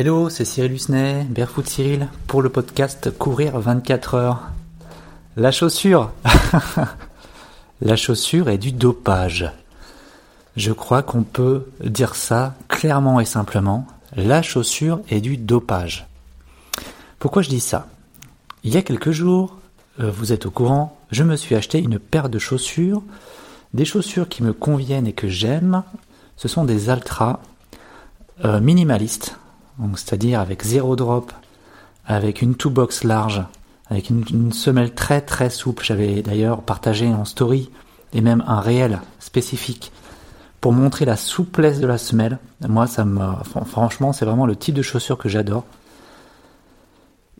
Hello, c'est Cyril Husnet, Barefoot Cyril, pour le podcast Courir 24 heures. La chaussure La chaussure est du dopage. Je crois qu'on peut dire ça clairement et simplement. La chaussure est du dopage. Pourquoi je dis ça? Il y a quelques jours, euh, vous êtes au courant, je me suis acheté une paire de chaussures, des chaussures qui me conviennent et que j'aime. Ce sont des Altra euh, minimalistes c'est-à-dire avec zéro drop, avec une two box large, avec une, semelle très très souple. J'avais d'ailleurs partagé en story et même un réel spécifique pour montrer la souplesse de la semelle. Moi, ça me, franchement, c'est vraiment le type de chaussure que j'adore.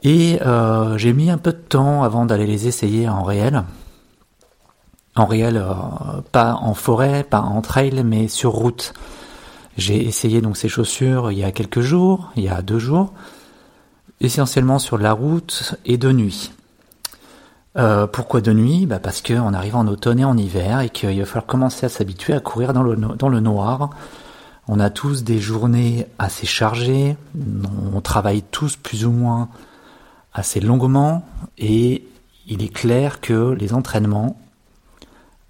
Et euh, j'ai mis un peu de temps avant d'aller les essayer en réel. En réel, euh, pas en forêt, pas en trail, mais sur route. J'ai essayé donc ces chaussures il y a quelques jours, il y a deux jours, essentiellement sur la route et de nuit. Euh, pourquoi de nuit? Bah Parce qu'on arrive en automne et en hiver et qu'il va falloir commencer à s'habituer à courir dans le, dans le noir. On a tous des journées assez chargées, on travaille tous plus ou moins assez longuement et il est clair que les entraînements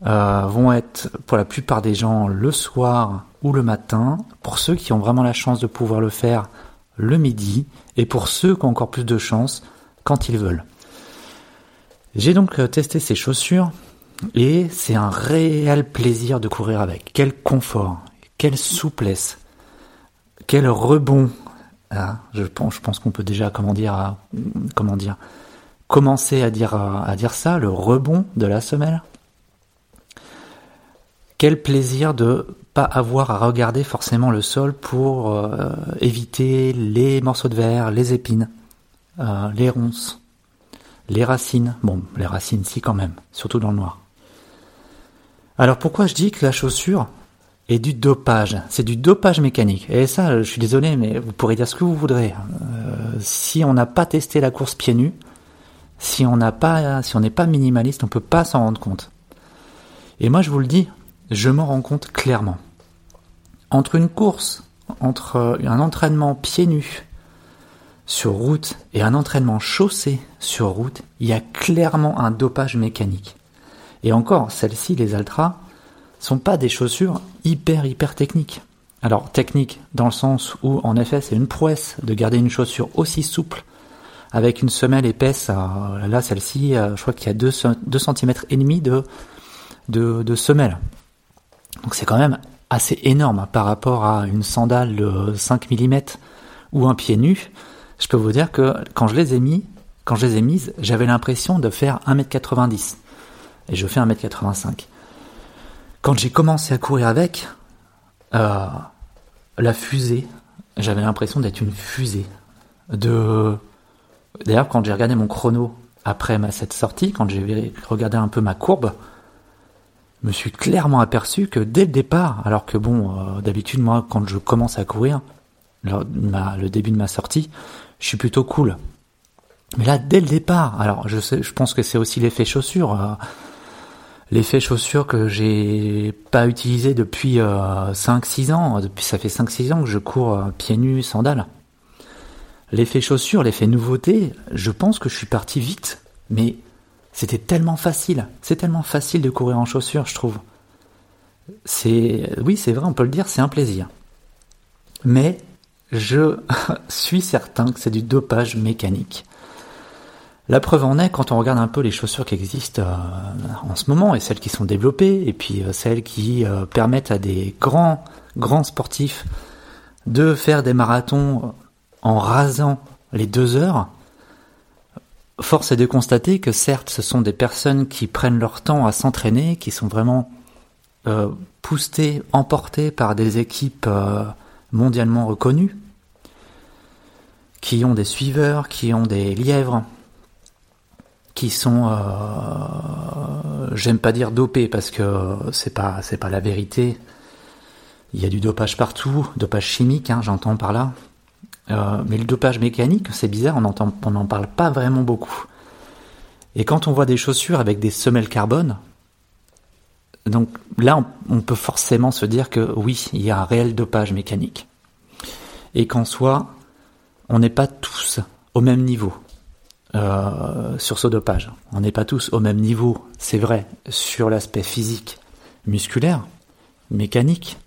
euh, vont être pour la plupart des gens le soir ou le matin, pour ceux qui ont vraiment la chance de pouvoir le faire le midi, et pour ceux qui ont encore plus de chance quand ils veulent. J'ai donc euh, testé ces chaussures et c'est un réel plaisir de courir avec. Quel confort, quelle souplesse, quel rebond. Ah, je pense, qu'on peut déjà comment dire, dire, commencer à dire à dire ça, le rebond de la semelle. Quel plaisir de pas avoir à regarder forcément le sol pour euh, éviter les morceaux de verre, les épines, euh, les ronces, les racines. Bon, les racines si quand même, surtout dans le noir. Alors pourquoi je dis que la chaussure est du dopage? C'est du dopage mécanique. Et ça, je suis désolé, mais vous pourrez dire ce que vous voudrez. Euh, si on n'a pas testé la course pieds nus, si on n'a pas, si on n'est pas minimaliste, on peut pas s'en rendre compte. Et moi, je vous le dis, je m'en rends compte clairement. Entre une course, entre un entraînement pieds nus sur route et un entraînement chaussé sur route, il y a clairement un dopage mécanique. Et encore, celles-ci, les Ultras, sont pas des chaussures hyper hyper techniques. Alors technique dans le sens où en effet c'est une prouesse de garder une chaussure aussi souple avec une semelle épaisse. Là celle-ci, euh, je crois qu'il y a 2 cm et demi de, de, de semelle. Donc c'est quand même assez énorme hein, par rapport à une sandale de 5 mm ou un pied nu. Je peux vous dire que quand je les ai mis, quand je les ai mises, j'avais l'impression de faire 1m90. Et je fais 1m85. Quand j'ai commencé à courir avec, euh, la fusée, j'avais l'impression d'être une fusée. De... D'ailleurs, quand j'ai regardé mon chrono après cette sortie, quand j'ai regardé un peu ma courbe, me suis clairement aperçu que dès le départ, alors que bon, euh, d'habitude moi quand je commence à courir, le début de ma sortie, je suis plutôt cool. Mais là, dès le départ, alors je pense que c'est aussi l'effet chaussure, euh, l'effet chaussure que j'ai pas utilisé depuis euh, 5-6 ans. Depuis ça fait 5-6 ans que je cours euh, pieds nus, sandales. L'effet chaussure, l'effet nouveauté, je pense que je suis parti vite, mais c'était tellement facile. C'est tellement facile de courir en chaussures, je trouve. C'est, oui, c'est vrai, on peut le dire, c'est un plaisir. Mais je suis certain que c'est du dopage mécanique. La preuve en est quand on regarde un peu les chaussures qui existent euh, en ce moment et celles qui sont développées et puis euh, celles qui euh, permettent à des grands grands sportifs de faire des marathons en rasant les deux heures. Force est de constater que certes, ce sont des personnes qui prennent leur temps à s'entraîner, qui sont vraiment euh, poussées, emportées par des équipes euh, mondialement reconnues, qui ont des suiveurs, qui ont des lièvres, qui sont, euh, j'aime pas dire dopés parce que c'est pas c'est pas la vérité. Il y a du dopage partout, dopage chimique, hein, j'entends par là. Euh, mais le dopage mécanique, c'est bizarre, on n'en parle pas vraiment beaucoup. Et quand on voit des chaussures avec des semelles carbone, donc là, on, peut forcément se dire que oui, il y a un réel dopage mécanique. Et qu'en soit, on n'est pas tous au même niveau euh, sur ce dopage. On n'est pas tous au même niveau, c'est vrai, sur l'aspect physique, musculaire, mécanique.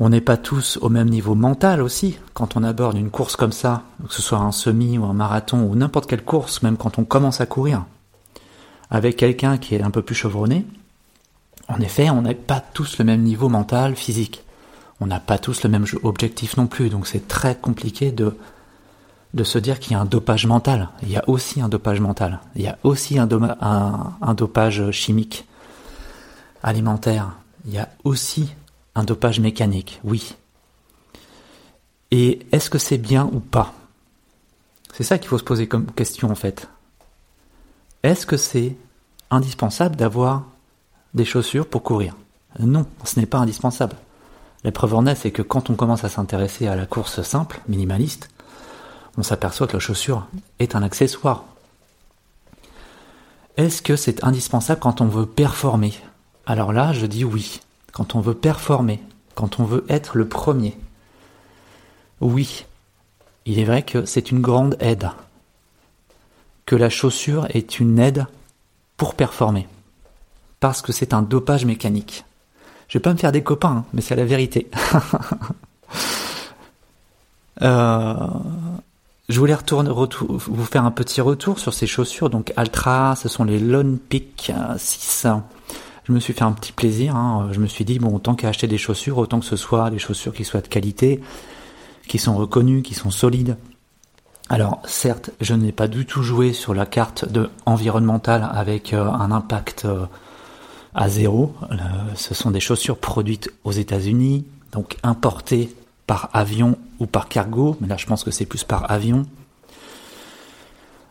On n'est pas tous au même niveau mental aussi quand on aborde une course comme ça, que ce soit un semi ou un marathon ou n'importe quelle course, même quand on commence à courir avec quelqu'un qui est un peu plus chevronné. En effet, on n'a pas tous le même niveau mental, physique on n'a pas tous le même objectif non plus, donc c'est très compliqué de, de se dire qu'il y a un dopage mental. Il y a aussi un dopage mental. Il y a aussi un, un, dopage chimique, alimentaire. Il y a aussi un dopage mécanique, oui. Et est-ce que c'est bien ou pas? C'est ça qu'il faut se poser comme question en fait. Est-ce que c'est indispensable d'avoir des chaussures pour courir? Non, ce n'est pas indispensable. La preuve en est, c'est que quand on commence à s'intéresser à la course simple, minimaliste, on s'aperçoit que la chaussure est un accessoire. Est-ce que c'est indispensable quand on veut performer? Alors là, je dis oui. Quand on veut performer, quand on veut être le premier, oui. Il est vrai que c'est une grande aide. Que la chaussure est une aide pour performer. Parce que c'est un dopage mécanique. Je vais pas me faire des copains, hein, mais c'est la vérité. Euh, je voulais retourner, vous faire un petit retour sur ces chaussures. Donc Altra, ce sont les Lone Peak 6. Je me suis fait un petit plaisir. Hein. Je me suis dit, bon, autant qu'à acheter des chaussures, autant que ce soit des chaussures qui soient de qualité, qui sont reconnues, qui sont solides. Alors certes, je n'ai pas du tout joué sur la carte de environnementale avec euh, un impact euh, à zéro. Euh, ce sont des chaussures produites aux États-Unis, donc importées par avion ou par cargo, mais là je pense que c'est plus par avion,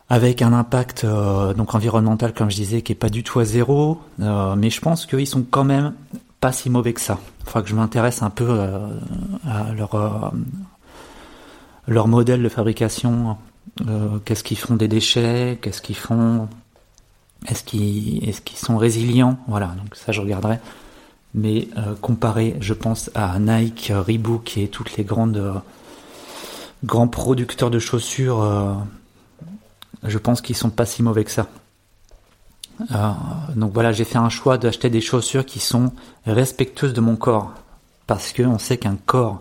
avec un impact euh, donc environnemental comme je disais qui est pas du tout à zéro, euh, mais je pense qu'ils sont quand même pas si mauvais que ça. Il faudra que je m'intéresse un peu à leur leur modèle de fabrication, qu'est-ce qu'ils font des déchets, qu'est-ce qu'ils font est-ce qu'ils est qu'ils sont résilients? Voilà, donc ça je regarderai. Mais euh, comparé, je pense à Nike, Reebok et toutes les grandes euh, grands producteurs de chaussures, euh, je pense qu'ils sont pas si mauvais que ça. donc voilà, j'ai fait un choix d'acheter des chaussures qui sont respectueuses de mon corps, parce que on sait qu'un corps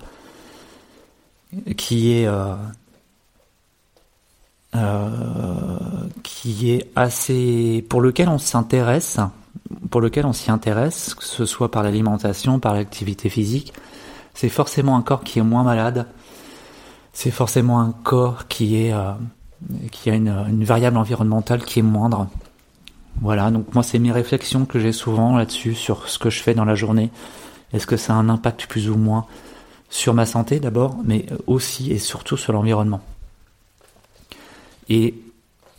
qui est euh, qui est assez pour lequel on s'intéresse, pour lequel on s'y intéresse, que ce soit par l'alimentation, par l'activité physique, c'est forcément un corps qui est moins malade. C'est forcément un corps qui est euh, qui a une, une, variable environnementale qui est moindre. Voilà, donc moi c'est mes réflexions que j'ai souvent là-dessus sur ce que je fais dans la journée. Est-ce que ça a un impact plus ou moins sur ma santé d'abord, mais aussi et surtout sur l'environnement? Et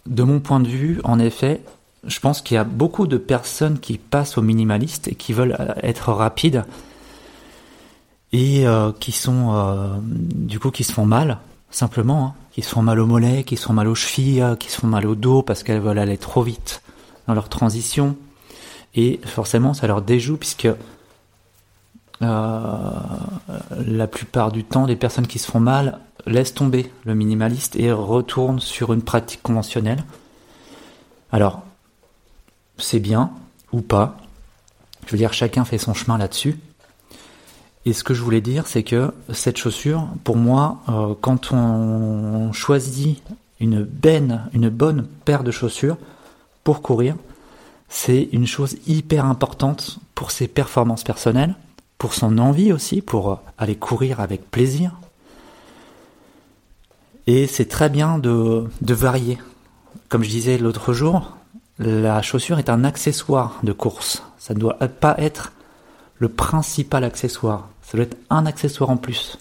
de mon point de vue, en effet, je pense qu'il y a beaucoup de personnes qui passent au minimaliste et qui veulent euh, être rapides et euh, qui sont euh, du coup qui se font mal simplement, hein. qui se font mal au mollet, qui se font mal aux chevilles, qui se font mal au dos parce qu'elles veulent aller trop vite dans leur transition et forcément ça leur déjoue puisque la plupart du temps les personnes qui se font mal laisse tomber le minimaliste et retourne sur une pratique conventionnelle. Alors, c'est bien ou pas. Je veux dire, chacun fait son chemin là-dessus. Et ce que je voulais dire, c'est que cette chaussure, pour moi, euh, quand on choisit une, une bonne paire de chaussures pour courir, c'est une chose hyper importante pour ses performances personnelles, pour son envie aussi, pour aller courir avec plaisir, et c'est très bien de varier. Comme je disais l'autre jour, la chaussure est un accessoire de course. Ça ne doit pas être le principal accessoire. Ça doit être un accessoire en plus.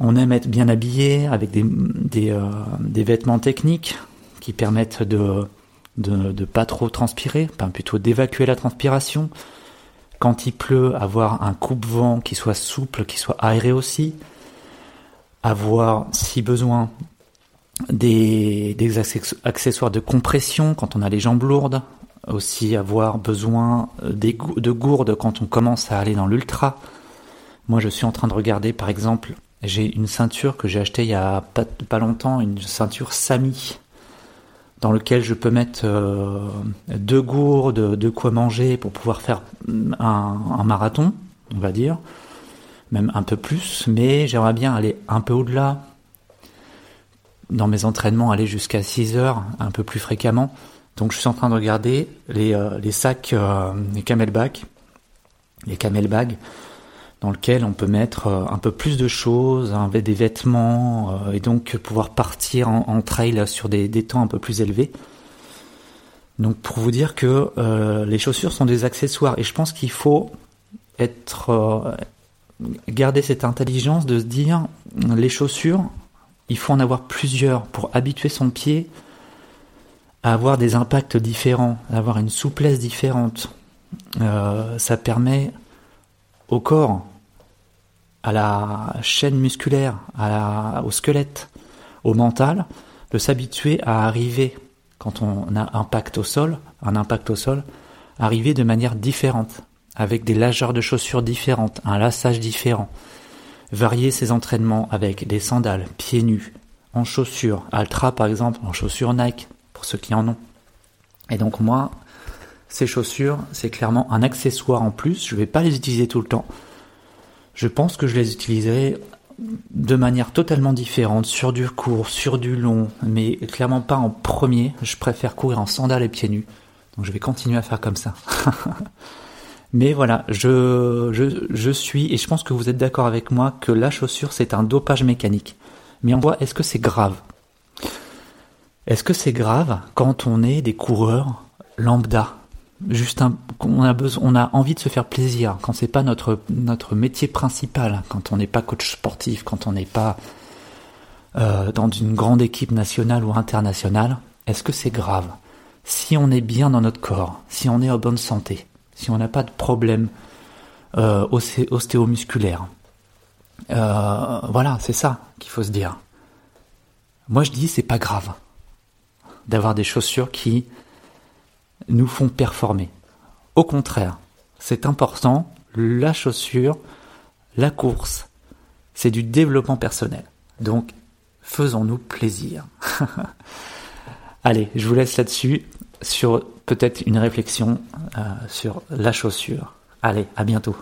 On aime être bien habillé avec des, euh, vêtements techniques qui permettent de de pas trop transpirer, plutôt d'évacuer la transpiration. Quand il pleut, avoir un coupe-vent qui soit souple, qui soit aéré aussi avoir, si besoin, des, accessoires de compression quand on a les jambes lourdes, aussi avoir besoin de gourdes quand on commence à aller dans l'ultra. Moi, je suis en train de regarder, par exemple, J'ai une ceinture que j'ai achetée il y a pas, pas longtemps, une ceinture Sami, dans lequel je peux mettre euh, deux gourdes, de quoi manger pour pouvoir faire un, un, marathon, on va dire, même un peu plus, mais j'aimerais bien aller un peu au-delà, dans mes entraînements, aller jusqu'à 6 heures, un peu plus fréquemment. Donc je suis en train de regarder les, euh, les sacs, euh, les camelback, les camelbags, dans lesquels on peut mettre euh, un peu plus de choses, des vêtements, et donc pouvoir partir en, trail sur des, des, temps un peu plus élevés. Donc pour vous dire que les chaussures sont des accessoires, et je pense qu'il faut être garder cette intelligence de se dire les chaussures, il faut en avoir plusieurs pour habituer son pied avoir des impacts différents, avoir une souplesse différente. Euh, ça permet au corps, à la chaîne musculaire, au squelette, au mental, de s'habituer à arriver, quand on a un impact au sol, un impact au sol, arriver de manière différente, avec des largeurs de chaussures différentes, un lassage différent. Varier ses entraînements avec des sandales, pieds nus, en chaussures, Altra par exemple, en chaussures Nike, ceux qui en ont. Et donc moi, ces chaussures, c'est clairement un accessoire en plus. Je ne vais pas les utiliser tout le temps. Je pense que je les utiliserai de manière totalement différente, sur du court, sur du long, mais clairement pas en premier. Je préfère courir en sandales et pieds nus. Donc je vais continuer à faire comme ça. mais voilà, je, je, suis, et je pense que vous êtes d'accord avec moi, que la chaussure, c'est un dopage mécanique. Mais en voit, est-ce que c'est grave? Est-ce que c'est grave quand on est des coureurs lambda? Juste un, on a a envie de se faire plaisir quand c'est pas notre notre métier principal, quand on n'est pas coach sportif, quand on n'est pas euh, dans une grande équipe nationale ou internationale. Est-ce que c'est grave? Si on est bien dans notre corps, si on est en bonne santé, si on n'a pas de problème euh, ostéomusculaire, euh, voilà, c'est ça qu'il faut se dire. Moi je dis c'est pas grave d'avoir des chaussures qui nous font performer. Au contraire, c'est important, la chaussure, la course, c'est du développement personnel. Donc, faisons-nous plaisir. Allez, je vous laisse là-dessus sur peut-être une réflexion euh, sur la chaussure. Allez, à bientôt.